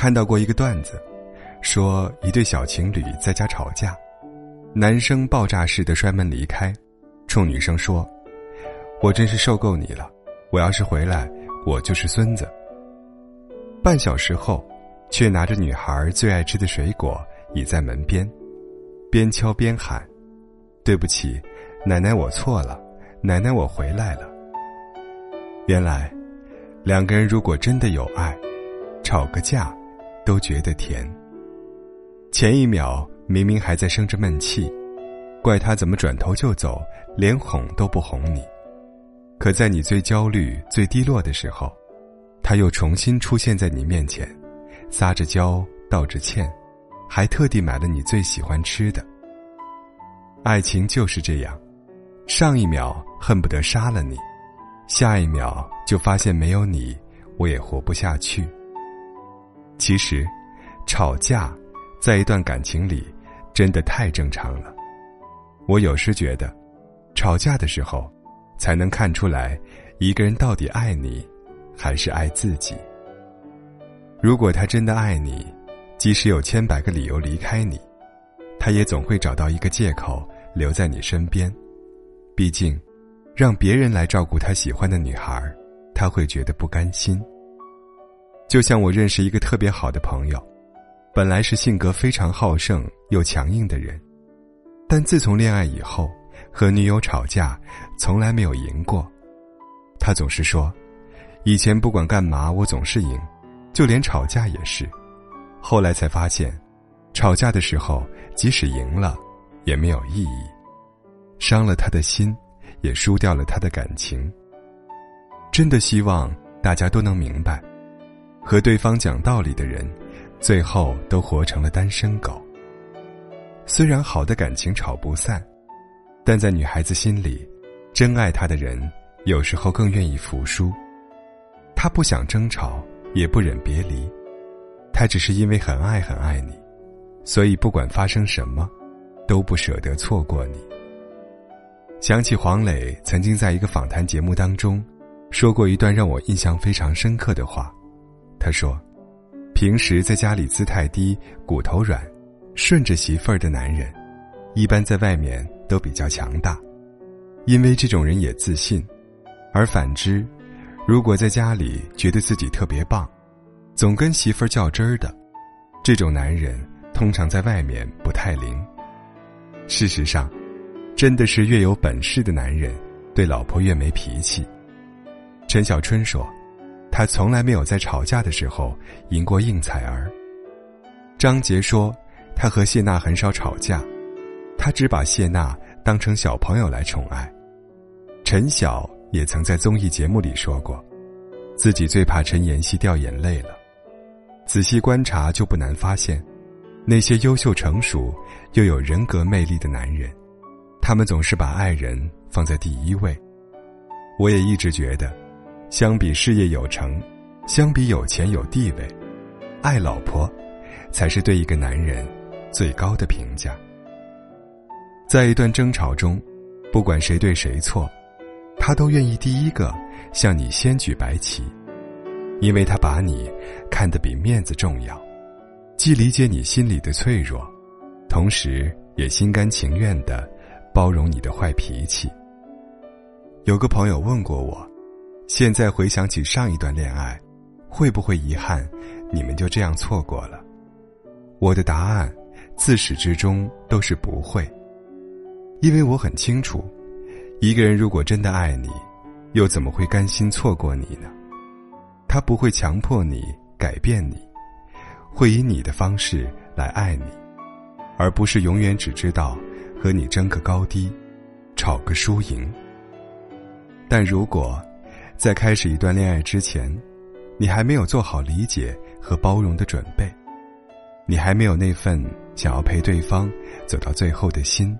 看到过一个段子，说一对小情侣在家吵架，男生爆炸式的摔门离开，冲女生说：“我真是受够你了，我要是回来，我就是孙子。”半小时后，却拿着女孩最爱吃的水果倚在门边，边敲边喊：“对不起，奶奶，我错了，奶奶，我回来了。”原来，两个人如果真的有爱，吵个架。都觉得甜。前一秒明明还在生着闷气，怪他怎么转头就走，连哄都不哄你。可在你最焦虑、最低落的时候，他又重新出现在你面前，撒着娇，道着歉，还特地买了你最喜欢吃的。爱情就是这样，上一秒恨不得杀了你，下一秒就发现没有你，我也活不下去。其实，吵架，在一段感情里，真的太正常了。我有时觉得，吵架的时候，才能看出来一个人到底爱你，还是爱自己。如果他真的爱你，即使有千百个理由离开你，他也总会找到一个借口留在你身边。毕竟，让别人来照顾他喜欢的女孩，他会觉得不甘心。就像我认识一个特别好的朋友，本来是性格非常好胜又强硬的人，但自从恋爱以后，和女友吵架从来没有赢过。他总是说，以前不管干嘛我总是赢，就连吵架也是。后来才发现，吵架的时候即使赢了，也没有意义，伤了他的心，也输掉了他的感情。真的希望大家都能明白。和对方讲道理的人，最后都活成了单身狗。虽然好的感情吵不散，但在女孩子心里，真爱她的人有时候更愿意服输。他不想争吵，也不忍别离，他只是因为很爱很爱你，所以不管发生什么，都不舍得错过你。想起黄磊曾经在一个访谈节目当中，说过一段让我印象非常深刻的话。他说：“平时在家里姿态低、骨头软、顺着媳妇儿的男人，一般在外面都比较强大，因为这种人也自信；而反之，如果在家里觉得自己特别棒，总跟媳妇儿较真儿的，这种男人通常在外面不太灵。事实上，真的是越有本事的男人，对老婆越没脾气。”陈小春说。他从来没有在吵架的时候赢过应采儿。张杰说，他和谢娜很少吵架，他只把谢娜当成小朋友来宠爱。陈晓也曾在综艺节目里说过，自己最怕陈妍希掉眼泪了。仔细观察就不难发现，那些优秀、成熟又有人格魅力的男人，他们总是把爱人放在第一位。我也一直觉得。相比事业有成，相比有钱有地位，爱老婆，才是对一个男人最高的评价。在一段争吵中，不管谁对谁错，他都愿意第一个向你先举白旗，因为他把你看得比面子重要，既理解你心里的脆弱，同时也心甘情愿的包容你的坏脾气。有个朋友问过我。现在回想起上一段恋爱，会不会遗憾你们就这样错过了？我的答案自始至终都是不会，因为我很清楚，一个人如果真的爱你，又怎么会甘心错过你呢？他不会强迫你改变你，会以你的方式来爱你，而不是永远只知道和你争个高低，吵个输赢。但如果，在开始一段恋爱之前，你还没有做好理解和包容的准备，你还没有那份想要陪对方走到最后的心，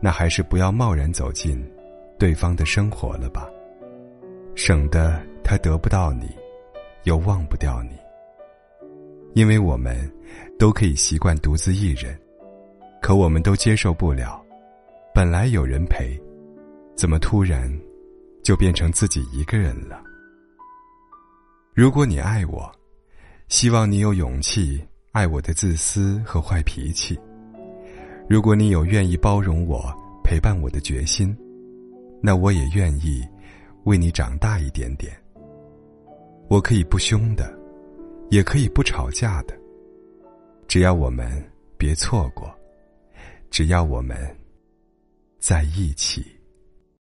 那还是不要贸然走进对方的生活了吧，省得他得不到你，又忘不掉你。因为我们都可以习惯独自一人，可我们都接受不了，本来有人陪，怎么突然？就变成自己一个人了。如果你爱我，希望你有勇气爱我的自私和坏脾气。如果你有愿意包容我、陪伴我的决心，那我也愿意为你长大一点点。我可以不凶的，也可以不吵架的。只要我们别错过，只要我们在一起。